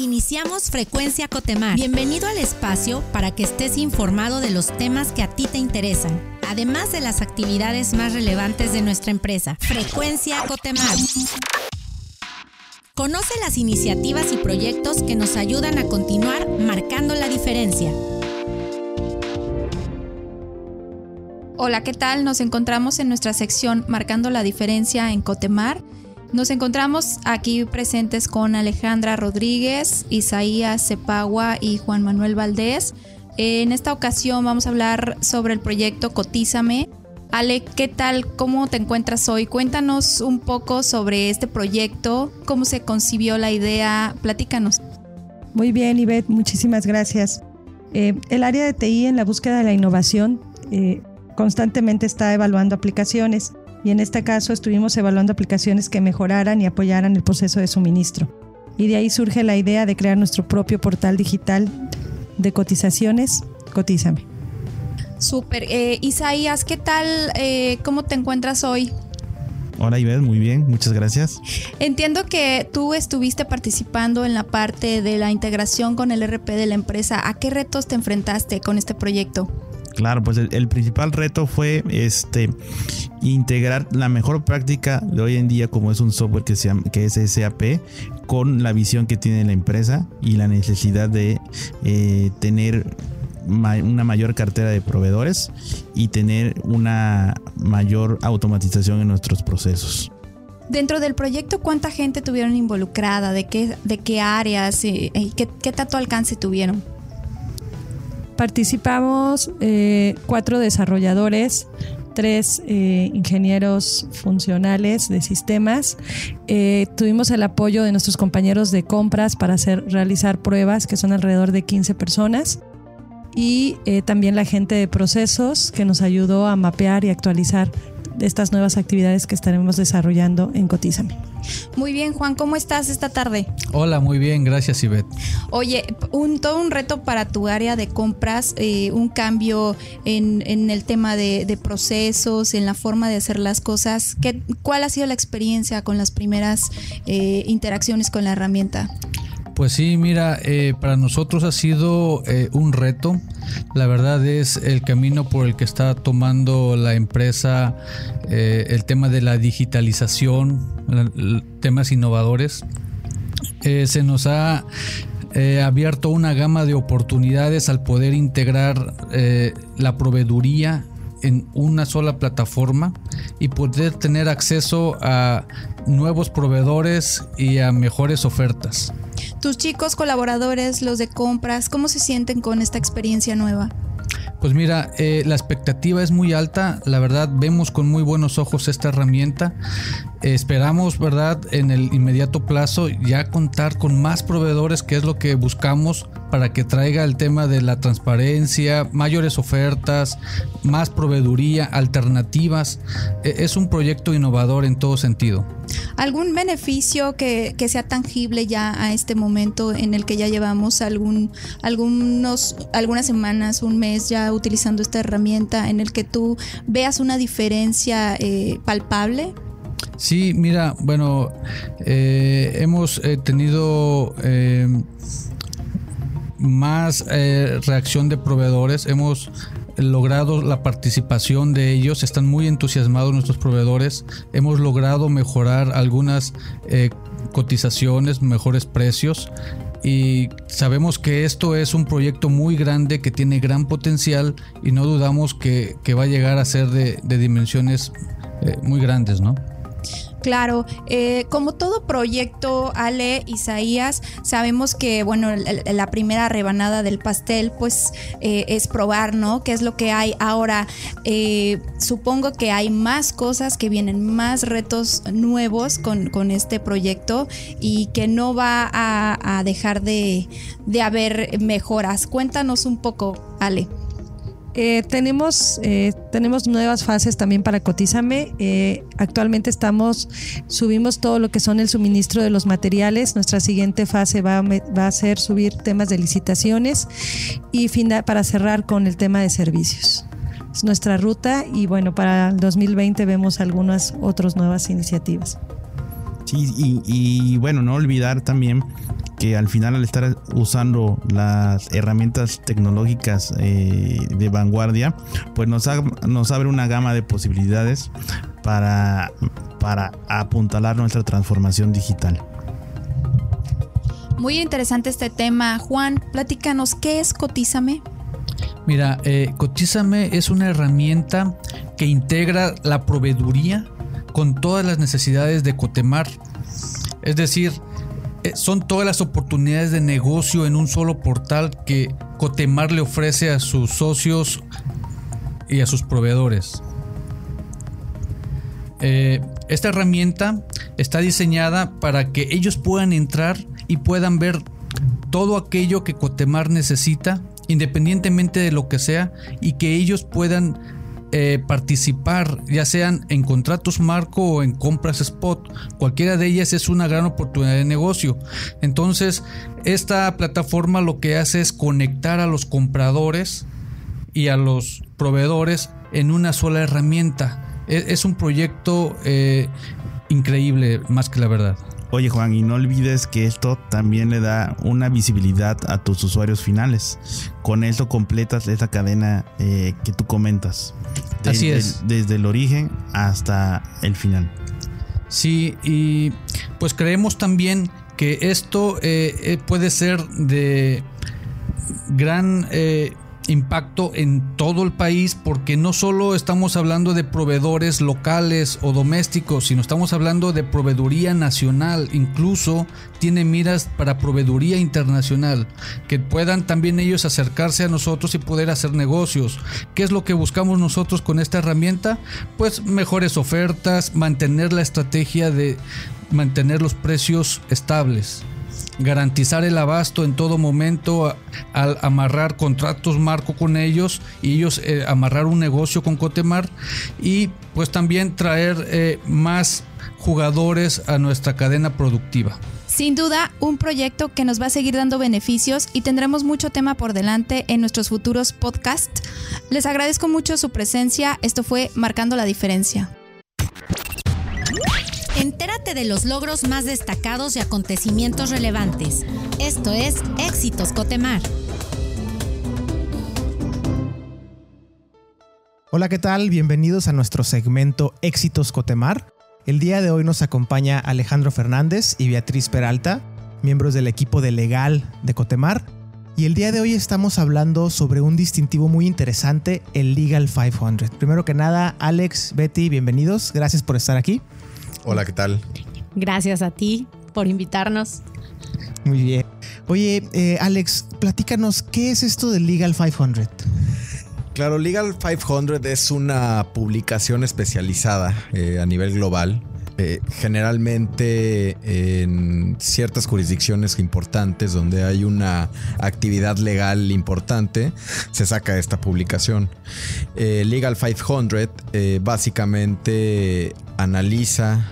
Iniciamos Frecuencia Cotemar. Bienvenido al espacio para que estés informado de los temas que a ti te interesan, además de las actividades más relevantes de nuestra empresa. Frecuencia Cotemar. Conoce las iniciativas y proyectos que nos ayudan a continuar marcando la diferencia. Hola, ¿qué tal? Nos encontramos en nuestra sección Marcando la diferencia en Cotemar. Nos encontramos aquí presentes con Alejandra Rodríguez, Isaías Cepagua y Juan Manuel Valdés. En esta ocasión vamos a hablar sobre el proyecto Cotízame. Ale, ¿qué tal? ¿Cómo te encuentras hoy? Cuéntanos un poco sobre este proyecto, cómo se concibió la idea, platícanos. Muy bien, Ivette, muchísimas gracias. Eh, el área de TI en la búsqueda de la innovación eh, constantemente está evaluando aplicaciones y en este caso estuvimos evaluando aplicaciones que mejoraran y apoyaran el proceso de suministro. Y de ahí surge la idea de crear nuestro propio portal digital de cotizaciones, Cotízame. Súper. Eh, Isaías, ¿qué tal? Eh, ¿Cómo te encuentras hoy? Hola Ivette, muy bien, muchas gracias. Entiendo que tú estuviste participando en la parte de la integración con el RP de la empresa. ¿A qué retos te enfrentaste con este proyecto? Claro, pues el, principal reto fue este integrar la mejor práctica de hoy en día como es un software que, se que es SAP con la visión que tiene la empresa y la necesidad de eh, tener una mayor cartera de proveedores y tener una mayor automatización en nuestros procesos. Dentro del proyecto, ¿cuánta gente tuvieron involucrada? ¿De qué, de qué áreas? ¿Y qué, qué tanto alcance tuvieron? Participamos eh, cuatro desarrolladores, tres eh, ingenieros funcionales de sistemas. Eh, tuvimos el apoyo de nuestros compañeros de compras para hacer, realizar pruebas, que son alrededor de 15 personas. Y también la gente de procesos que nos ayudó a mapear y actualizar estas nuevas actividades que estaremos desarrollando en Cotízame. Muy bien, Juan, ¿cómo estás esta tarde? Hola, muy bien, gracias, Ivette. Oye, un, todo un reto para tu área de compras, eh, un cambio en, el tema de, procesos, en la forma de hacer las cosas. ¿Qué, ¿Cuál ha sido la experiencia con las primeras eh, interacciones con la herramienta? Pues sí, mira, eh, para nosotros ha sido eh, un reto. La verdad es el camino por el que está tomando la empresa eh, el tema de la digitalización, temas innovadores. se nos ha abierto una gama de oportunidades al poder integrar la proveeduría en una sola plataforma y poder tener acceso a nuevos proveedores y a mejores ofertas. Tus chicos colaboradores, los de compras, ¿cómo se sienten con esta experiencia nueva? Pues mira, eh, la expectativa es muy alta, la verdad vemos con muy buenos ojos esta herramienta, esperamos, ¿verdad?, en el inmediato plazo ya contar con más proveedores, que es lo que buscamos para que traiga el tema de la transparencia, mayores ofertas, más proveeduría, alternativas. E, es un proyecto innovador en todo sentido. ¿Algún beneficio que, sea tangible ya a este momento en el que ya llevamos algún, algunos, algunas semanas, un mes ya utilizando esta herramienta, en el que tú veas una diferencia eh, palpable? Sí, mira, bueno, eh, hemos eh, tenido más reacción de proveedores, hemos logrado la participación de ellos, están muy entusiasmados nuestros proveedores, hemos logrado mejorar algunas eh, cotizaciones, mejores precios. Y sabemos que esto es un proyecto muy grande que tiene gran potencial y no dudamos que, va a llegar a ser de, dimensiones eh, muy grandes, ¿no? Claro, eh, como todo proyecto, Ale, Isaías, sabemos que, bueno, la, primera rebanada del pastel, pues, eh, es probar, ¿no? ¿Qué es lo que hay ahora? Eh, supongo que hay más cosas que vienen, más retos nuevos con, este proyecto y que no va a, dejar de, de haber mejoras. Cuéntanos un poco, Ale. Eh, tenemos, eh, tenemos nuevas fases también para Cotízame. Eh, actualmente estamos, subimos todo lo que son el suministro de los materiales. Nuestra siguiente fase va, va a ser subir temas de licitaciones y para cerrar con el tema de servicios. Es nuestra ruta y bueno, para el 2020 vemos algunas otras nuevas iniciativas. Sí, y, y bueno, no olvidar también que al final al estar usando las herramientas tecnológicas eh, de vanguardia, pues nos, nos abre una gama de posibilidades para, para apuntalar nuestra transformación digital. Muy interesante este tema. Juan, platícanos, ¿qué es Cotízame? Mira, eh, Cotízame es una herramienta que integra la proveeduría con todas las necesidades de Cotemar. Es decir, son todas las oportunidades de negocio en un solo portal que Cotemar le ofrece a sus socios y a sus proveedores. Eh, esta herramienta está diseñada para que ellos puedan entrar y puedan ver todo aquello que Cotemar necesita, independientemente de lo que sea, y que ellos puedan eh, participar, ya sean en contratos marco o en compras spot. Cualquiera de ellas es una gran oportunidad de negocio. Entonces, esta plataforma lo que hace es conectar a los compradores y a los proveedores en una sola herramienta. E, es, un proyecto eh, increíble, más que la verdad. Oye Juan, y no olvides que esto también le da una visibilidad a tus usuarios finales. Con esto completas esa cadena eh, que tú comentas. Así es. desde el origen hasta el final. Sí, y pues creemos también que esto eh, eh, puede ser de gran impacto en todo el país porque no solo estamos hablando de proveedores locales o domésticos, sino estamos hablando de proveeduría nacional, incluso tiene miras para proveeduría internacional, que puedan también ellos acercarse a nosotros y poder hacer negocios. ¿Qué es lo que buscamos nosotros con esta herramienta? Pues mejores ofertas, mantener la estrategia de mantener los precios estables garantizar el abasto en todo momento al amarrar contratos marco con ellos y ellos eh, amarrar un negocio con Cotemar y pues también traer eh, más jugadores a nuestra cadena productiva. Sin duda, un proyecto que nos va a seguir dando beneficios y tendremos mucho tema por delante en nuestros futuros podcasts. Les agradezco mucho su presencia. Esto fue Marcando la Diferencia. Entérate de los logros más destacados y acontecimientos relevantes. Esto es Éxitos Cotemar. Hola, ¿qué tal? Bienvenidos a nuestro segmento Éxitos Cotemar. El día de hoy nos acompaña Alejandro Fernández y Beatriz Peralta, miembros del equipo de legal de Cotemar. Y el día de hoy estamos hablando sobre un distintivo muy interesante, el Legal 500. Primero que nada, Alex, Betty, bienvenidos. Gracias por estar aquí. Hola, ¿qué tal? Gracias a ti por invitarnos. Muy bien. Oye, eh, Alex, platícanos, ¿qué es esto de Legal 500? Claro, Legal 500 es una publicación especializada eh, a nivel global. Eh, generalmente en ciertas jurisdicciones importantes donde hay una actividad legal importante, se saca esta publicación. Legal 500 básicamente analiza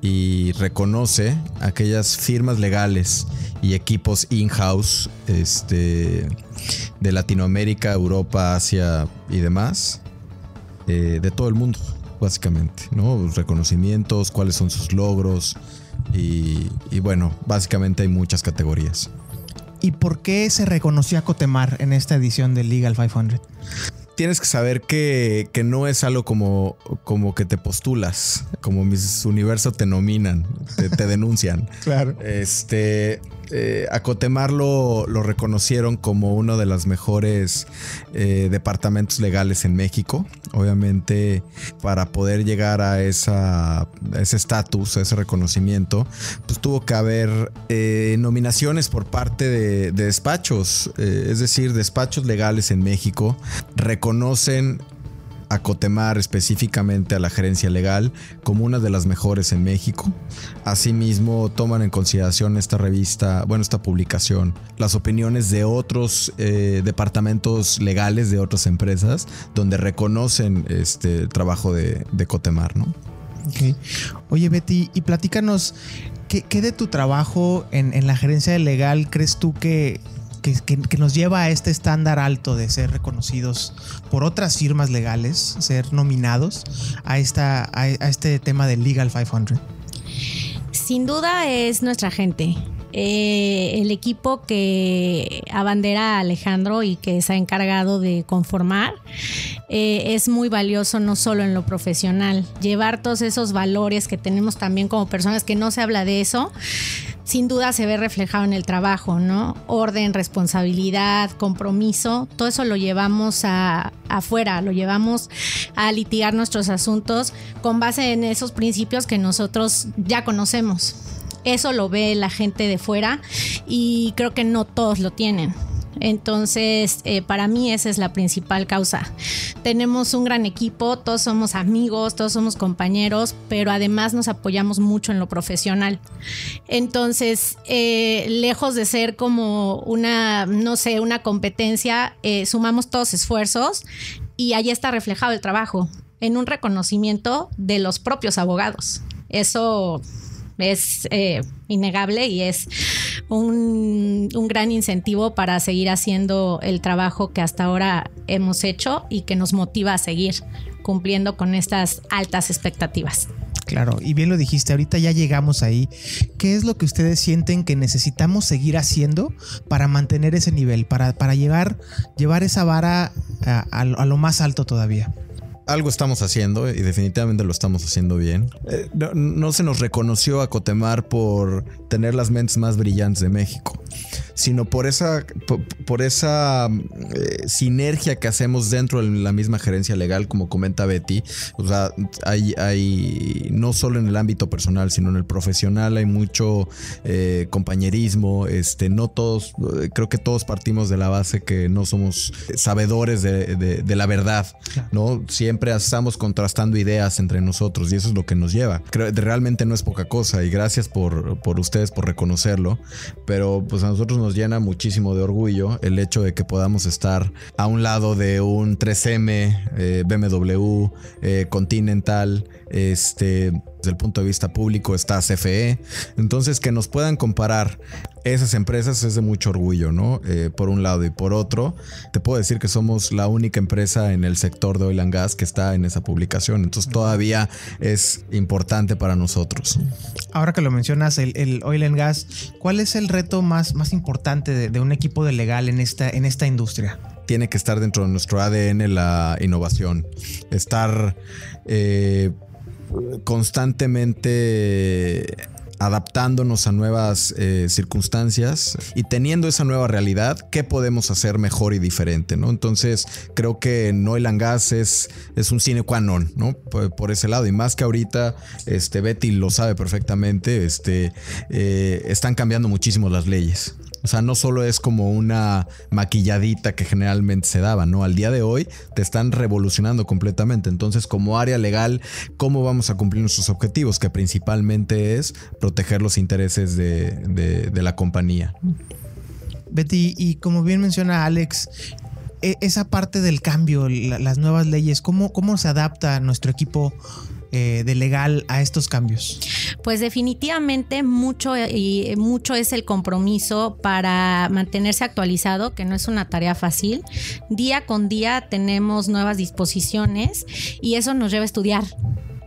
y reconoce aquellas firmas legales y equipos in-house este, de Latinoamérica, Europa, Asia y demás, eh, de todo el mundo, básicamente, ¿no? Reconocimientos, cuáles son sus logros y, y bueno, básicamente hay muchas categorías. ¿Y por qué se reconoció a Cotemar en esta edición del Legal 500? tienes que saber que, no es algo como, como que te postulas, como mis universos te nominan, te, te denuncian. claro. Este, eh, a Cotemar lo, reconocieron como uno de los mejores eh, departamentos legales en México. Obviamente, para poder llegar a, ese estatus, a ese reconocimiento, pues tuvo que haber eh, nominaciones por parte de, de despachos, es decir, despachos legales en México reconocen a Cotemar específicamente a la gerencia legal como una de las mejores en México. Asimismo, toman en consideración esta revista, bueno, esta publicación, las opiniones de otros eh, departamentos legales de otras empresas donde reconocen este trabajo de, Cotemar, ¿no? Oye, Betty, y platícanos, ¿qué, de tu trabajo en, en la gerencia legal crees tú que que, nos lleva a este estándar alto de ser reconocidos por otras firmas legales, ser nominados a, esta, a, este tema del Legal 500? Sin duda es nuestra gente. eh, el equipo que abandera Alejandro y que se ha encargado de conformar eh, es muy valioso no solo en lo profesional, llevar todos esos valores que tenemos también como personas que no se habla de eso, sin duda se ve reflejado en el trabajo, ¿no? Orden, responsabilidad, compromiso, todo eso lo llevamos a, afuera, lo llevamos a litigar nuestros asuntos con base en esos principios que nosotros ya conocemos. Eso lo ve la gente de fuera y creo que no todos lo tienen. Entonces, eh, para mí esa es la principal causa. Tenemos un gran equipo, todos somos amigos, todos somos compañeros, pero además nos apoyamos mucho en lo profesional. Entonces, eh, lejos de ser como una, no sé, una competencia, eh, sumamos todos esfuerzos y ahí está reflejado el trabajo en un reconocimiento de los propios abogados. Eso es eh, innegable y es un, un, gran incentivo para seguir haciendo el trabajo que hasta ahora hemos hecho y que nos motiva a seguir cumpliendo con estas altas expectativas. Claro, y bien lo dijiste, ahorita ya llegamos ahí. ¿Qué es lo que ustedes sienten que necesitamos seguir haciendo para mantener ese nivel, para, para llevar, llevar esa vara a, lo más alto todavía? Algo estamos haciendo y definitivamente lo estamos haciendo bien. Eh, no, no, se nos reconoció a Cotemar por tener las mentes más brillantes de México, sino por esa, por, por esa eh, sinergia que hacemos dentro de la misma gerencia legal, como comenta Betty. O sea, hay, hay no solo en el ámbito personal, sino en el profesional hay mucho eh, compañerismo. Este, no todos, creo que todos partimos de la base que no somos sabedores de, de, de la verdad, ¿no? Siempre siempre estamos contrastando ideas entre nosotros y eso es lo que nos lleva. Creo, realmente no es poca cosa y gracias por, por ustedes por reconocerlo, pero pues a nosotros nos llena muchísimo de orgullo el hecho de que podamos estar a un lado de un 3M, eh, BMW, eh, Continental, este, desde el punto de vista público está CFE. Entonces, que nos puedan comparar esas empresas es de mucho orgullo, ¿no? Eh, por un lado y por otro, te puedo decir que somos la única empresa en el sector de oil and gas que está en esa publicación. Entonces, todavía es importante para nosotros. Ahora que lo mencionas, el, el oil and gas, ¿cuál es el reto más, más importante de, de un equipo de legal en esta, en esta industria? Tiene que estar dentro de nuestro ADN la innovación. Estar. Eh, constantemente adaptándonos a nuevas eh, circunstancias y teniendo esa nueva realidad, ¿qué podemos hacer mejor y diferente? ¿no? Entonces, creo que Noel Gas es, es un sine qua non, ¿no? Por, por, ese lado. Y más que ahorita, este, Betty lo sabe perfectamente, este, eh, están cambiando muchísimo las leyes. O sea, no solo es como una maquilladita que generalmente se daba, ¿no? Al día de hoy te están revolucionando completamente. Entonces, como área legal, ¿cómo vamos a cumplir nuestros objetivos? Que principalmente es proteger los intereses de, de, la compañía. Betty, y como bien menciona Alex, esa parte del cambio, las nuevas leyes, ¿cómo, cómo se adapta nuestro equipo eh, de legal a estos cambios? Pues definitivamente mucho y mucho es el compromiso para mantenerse actualizado, que no es una tarea fácil. Día con día tenemos nuevas disposiciones y eso nos lleva a estudiar.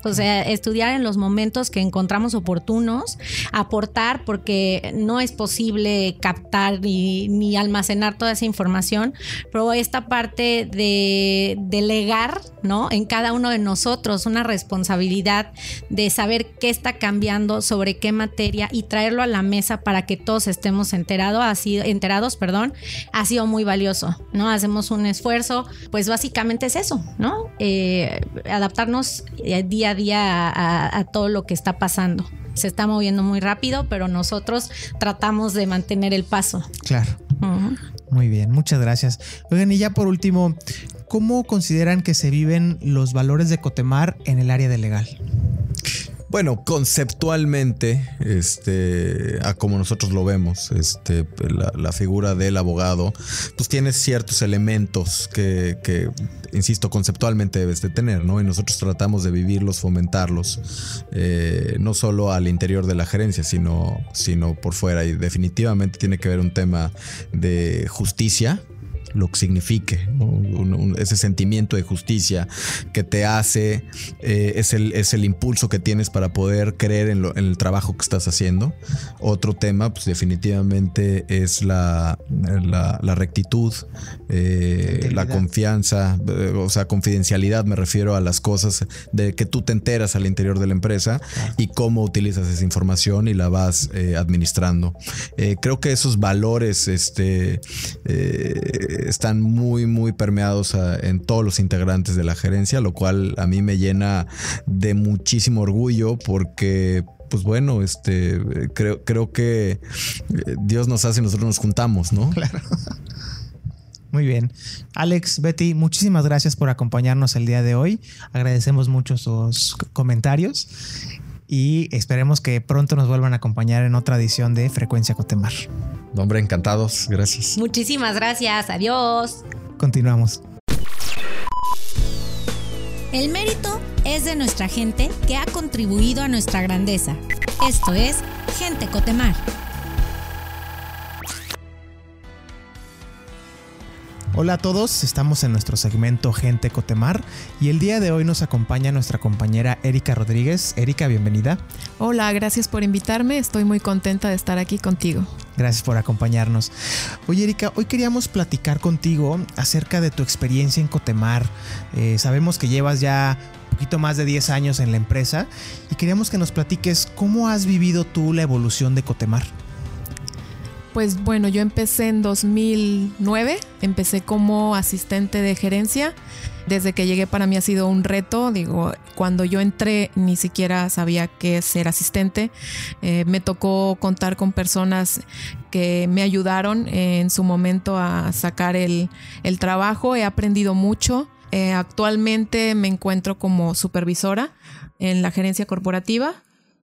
O sea, estudiar en los momentos que encontramos oportunos, aportar, porque no es posible captar ni, ni almacenar toda esa información, pero esta parte de delegar, ¿no? En cada uno de nosotros una responsabilidad de saber qué está cambiando, sobre qué materia y traerlo a la mesa para que todos estemos enterados, ha sido, enterados, perdón, ha sido muy valioso, ¿no? Hacemos un esfuerzo, pues básicamente es eso, ¿no? Eh, adaptarnos día a día a, a, todo lo que está pasando. Se está moviendo muy rápido, pero nosotros tratamos de mantener el paso. Claro. Uh -huh. Muy bien, muchas gracias. Oigan, y ya por último, ¿cómo consideran que se viven los valores de Cotemar en el área de legal? Bueno, conceptualmente, este, a como nosotros lo vemos, este, la, figura del abogado, pues tiene ciertos elementos que, que, insisto, conceptualmente debes de tener, ¿no? Y nosotros tratamos de vivirlos, fomentarlos, eh, no solo al interior de la gerencia, sino, sino por fuera. Y definitivamente tiene que ver un tema de justicia, lo que signifique, ese sentimiento de justicia que te hace, eh, es, el, es el impulso que tienes para poder creer en, el trabajo que estás haciendo. Otro tema, pues definitivamente es la, la, rectitud, eh, la confianza, eh, o sea, confidencialidad, me refiero a las cosas de que tú te enteras al interior de la empresa y cómo utilizas esa información y la vas administrando. creo que esos valores este, están muy, muy permeados en todos los integrantes de la gerencia, lo cual a mí me llena de muchísimo orgullo porque pues bueno, este creo, creo que eh, Dios nos hace y nosotros nos juntamos, ¿no? Claro. Muy bien. Alex, Betty, muchísimas gracias por acompañarnos el día de hoy. Agradecemos mucho sus comentarios y esperemos que pronto nos vuelvan a acompañar en otra edición de Frecuencia Cotemar. Hombre, encantados. Gracias. Muchísimas gracias. Adiós. Continuamos. El mérito es de nuestra gente que ha contribuido a nuestra grandeza. Esto es Gente Cotemar. Hola a todos, estamos en nuestro segmento Gente Cotemar y el día de hoy nos acompaña nuestra compañera Erika Rodríguez. Erika, bienvenida. Hola, gracias por invitarme, estoy muy contenta de estar aquí contigo. Gracias por acompañarnos. Oye Erika, hoy queríamos platicar contigo acerca de tu experiencia en Cotemar. Eh, sabemos que llevas ya un poquito más de 10 años en la empresa y queríamos que nos platiques cómo has vivido tú la evolución de Cotemar. Pues bueno, yo empecé en 2009, empecé como asistente de gerencia. Desde que llegué para mí ha sido un reto, digo, cuando yo entré ni siquiera sabía qué ser asistente. Eh, me tocó contar con personas que me ayudaron en su momento a sacar el, trabajo, he aprendido mucho. Eh, actualmente me encuentro como supervisora en la gerencia corporativa.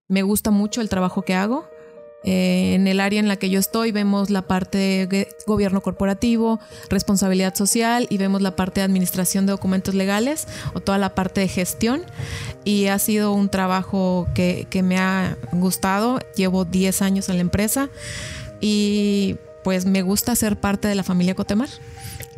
Me gusta mucho el trabajo que hago. Eh, en el área en la que yo estoy vemos la parte de gobierno corporativo, responsabilidad social y vemos la parte de administración de documentos legales o toda la parte de gestión. Y ha sido un trabajo que, que me ha gustado. Llevo 10 años en la empresa y pues me gusta ser parte de la familia Cotemar.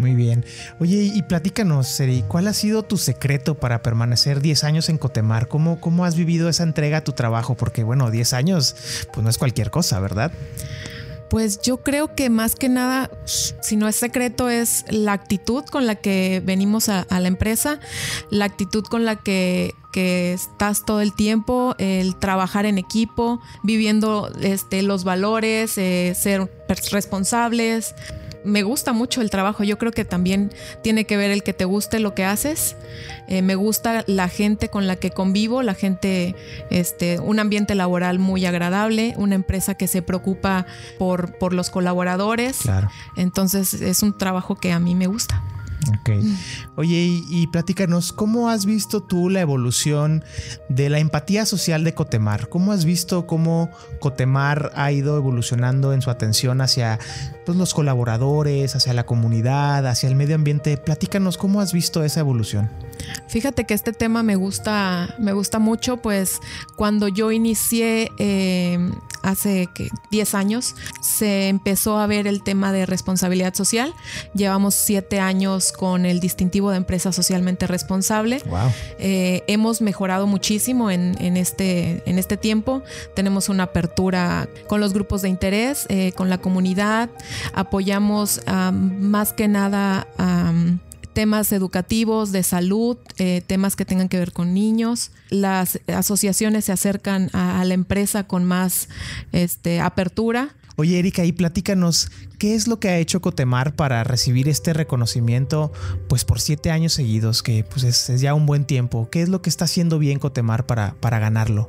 Muy bien. Oye, y platícanos, Seri, ¿cuál ha sido tu secreto para permanecer 10 años en Cotemar? ¿Cómo, ¿Cómo has vivido esa entrega a tu trabajo? Porque, bueno, 10 años, pues no es cualquier cosa, ¿verdad? Pues yo creo que más que nada, si no es secreto, es la actitud con la que venimos a, la empresa, la actitud con la que, estás todo el tiempo, el trabajar en equipo, viviendo este, los valores, eh, ser responsables me gusta mucho el trabajo. Yo creo que también tiene que ver el que te guste lo que haces. Eh, me gusta la gente con la que convivo, la gente, este, un ambiente laboral muy agradable, una empresa que se preocupa por, por los colaboradores. Claro. Entonces es un trabajo que a mí me gusta. Ok. Oye, y, platícanos, ¿cómo has visto tú la evolución de la empatía social de Cotemar? ¿Cómo has visto cómo Cotemar ha ido evolucionando en su atención hacia pues, los colaboradores, hacia la comunidad, hacia el medio ambiente? Platícanos, ¿cómo has visto esa evolución? Fíjate que este tema me gusta, me gusta mucho, pues cuando yo inicié eh, hace 10 años, se empezó a ver el tema de responsabilidad social. Llevamos siete años con el distintivo de empresa socialmente responsable. Eh, hemos mejorado muchísimo en, este, en este tiempo. Tenemos una apertura con los grupos de interés, eh, con la comunidad. Apoyamos más que nada a temas educativos, de salud, eh, temas que tengan que ver con niños. Las asociaciones se acercan a, la empresa con más este, apertura. Oye, Erika, y platícanos, ¿qué es lo que ha hecho Cotemar para recibir este reconocimiento pues por siete años seguidos, que pues es, ya un buen tiempo? ¿Qué es lo que está haciendo bien Cotemar para, para ganarlo?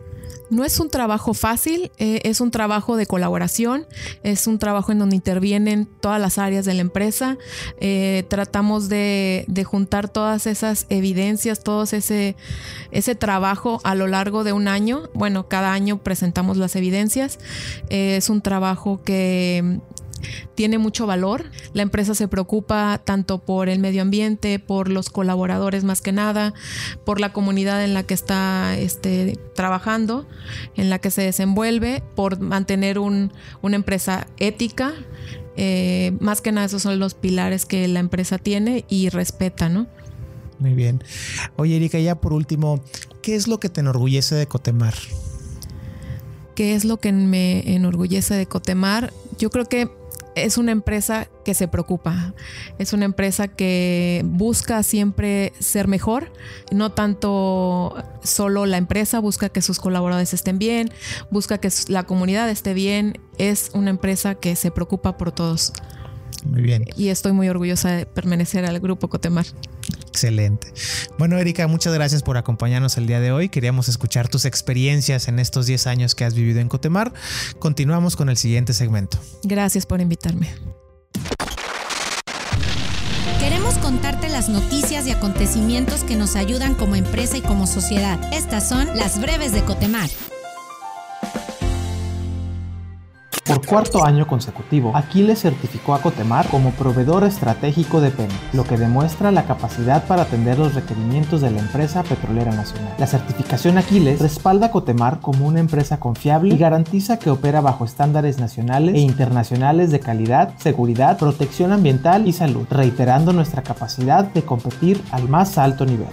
No es un trabajo fácil, eh, es un trabajo de colaboración, es un trabajo en donde intervienen todas las áreas de la empresa. Eh, tratamos de, juntar todas esas evidencias, todo ese, ese trabajo a lo largo de un año. Bueno, cada año presentamos las evidencias. Eh, es un trabajo que tiene mucho valor. La empresa se preocupa tanto por el medio ambiente, por los colaboradores más que nada, por la comunidad en la que está este, trabajando, en la que se desenvuelve, por mantener una empresa ética Eh, más que nada esos son los pilares que la empresa tiene y respeta, ¿no? Muy bien. Oye, Erika, ya por último, ¿qué es lo que te enorgullece de Cotemar? ¿Qué es lo que me enorgullece de Cotemar? Yo creo que es una empresa que se preocupa, es una empresa que busca siempre ser mejor, no tanto solo la empresa, busca que sus colaboradores estén bien, busca que la comunidad esté bien, es una empresa que se preocupa por todos. Muy bien. Y estoy muy orgullosa de pertenecer al grupo Cotemar. Excelente. Bueno, Erika, muchas gracias por acompañarnos el día de hoy. Queríamos escuchar tus experiencias en estos 10 años que has vivido en Cotemar. Continuamos con el siguiente segmento. Gracias por invitarme. Queremos contarte las noticias y acontecimientos que nos ayudan como empresa y como sociedad. Estas son las breves de Cotemar. Por cuarto año consecutivo, Aquiles certificó a Cotemar como proveedor estratégico de Pemex, lo que demuestra la capacidad para atender los requerimientos de la empresa petrolera nacional. La certificación Aquiles respalda a Cotemar como una empresa confiable y garantiza que opera bajo estándares nacionales e internacionales de calidad, seguridad, protección ambiental y salud, reiterando nuestra capacidad de competir al más alto nivel.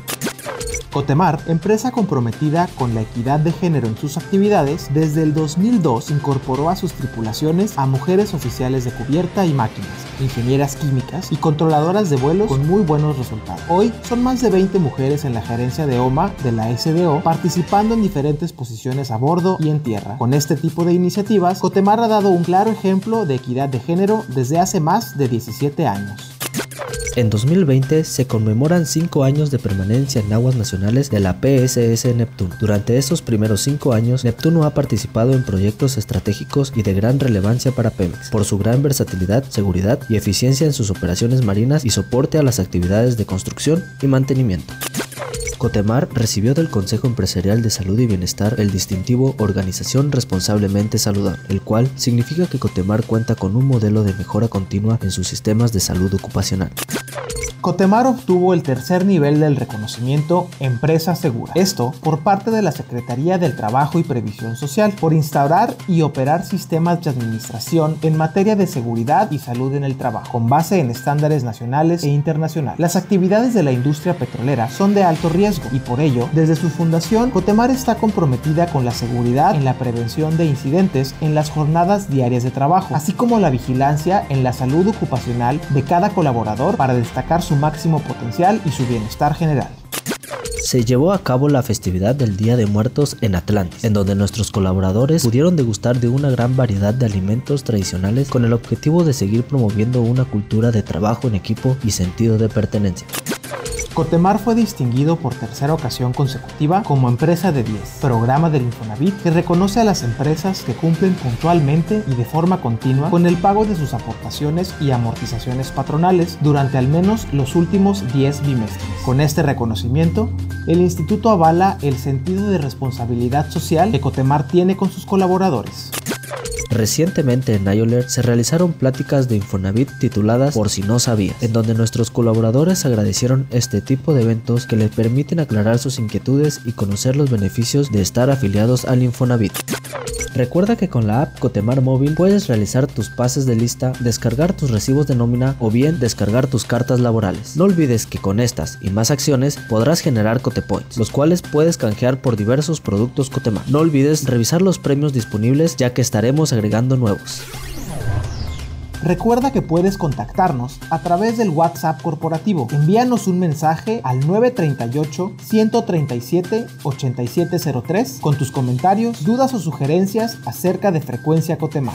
Cotemar, empresa comprometida con la equidad de género en sus actividades, desde el 2002 incorporó a sus tripulaciones a mujeres oficiales de cubierta y máquinas, ingenieras químicas y controladoras de vuelos con muy buenos resultados. Hoy son más de 20 mujeres en la gerencia de OMA de la SDO participando en diferentes posiciones a bordo y en tierra. Con este tipo de iniciativas, Cotemar ha dado un claro ejemplo de equidad de género desde hace más de 17 años. En 2020 se conmemoran 5 años de permanencia en aguas nacionales de la PSS Neptuno. Durante estos primeros 5 años, Neptuno ha participado en proyectos estratégicos y de gran relevancia para Pemex, por su gran versatilidad, seguridad y eficiencia en sus operaciones marinas y soporte a las actividades de construcción y mantenimiento. Cotemar recibió del Consejo Empresarial de Salud y Bienestar el distintivo Organización Responsablemente Saludable, el cual significa que Cotemar cuenta con un modelo de mejora continua en sus sistemas de salud ocupacional. Cotemar obtuvo el tercer nivel del reconocimiento Empresa Segura. Esto por parte de la Secretaría del Trabajo y Previsión Social por instaurar y operar sistemas de administración en materia de seguridad y salud en el trabajo, con base en estándares nacionales e internacionales. Las actividades de la industria petrolera son de alto riesgo y por ello, desde su fundación, Cotemar está comprometida con la seguridad en la prevención de incidentes en las jornadas diarias de trabajo, así como la vigilancia en la salud ocupacional de cada colaborador para destacar su máximo potencial y su bienestar general. Se llevó a cabo la festividad del Día de Muertos en Atlantis, en donde nuestros colaboradores pudieron degustar de una gran variedad de alimentos tradicionales con el objetivo de seguir promoviendo una cultura de trabajo en equipo y sentido de pertenencia. Cotemar fue distinguido por tercera ocasión consecutiva como Empresa de 10, programa del Infonavit que reconoce a las empresas que cumplen puntualmente y de forma continua con el pago de sus aportaciones y amortizaciones patronales durante al menos los últimos 10 bimestres. Con este reconocimiento, el instituto avala el sentido de responsabilidad social que Cotemar tiene con sus colaboradores. Recientemente en IOLER se realizaron pláticas de Infonavit tituladas Por si no sabía, en donde nuestros colaboradores agradecieron este tipo de eventos que les permiten aclarar sus inquietudes y conocer los beneficios de estar afiliados al Infonavit. Recuerda que con la app Cotemar Móvil puedes realizar tus pases de lista, descargar tus recibos de nómina o bien descargar tus cartas laborales. No olvides que con estas y más acciones podrás generar Cotepoints, los cuales puedes canjear por diversos productos Cotemar. No olvides revisar los premios disponibles ya que estaremos agregando nuevos. Recuerda que puedes contactarnos a través del WhatsApp corporativo. Envíanos un mensaje al 938-137-8703 con tus comentarios, dudas o sugerencias acerca de frecuencia Cotemar.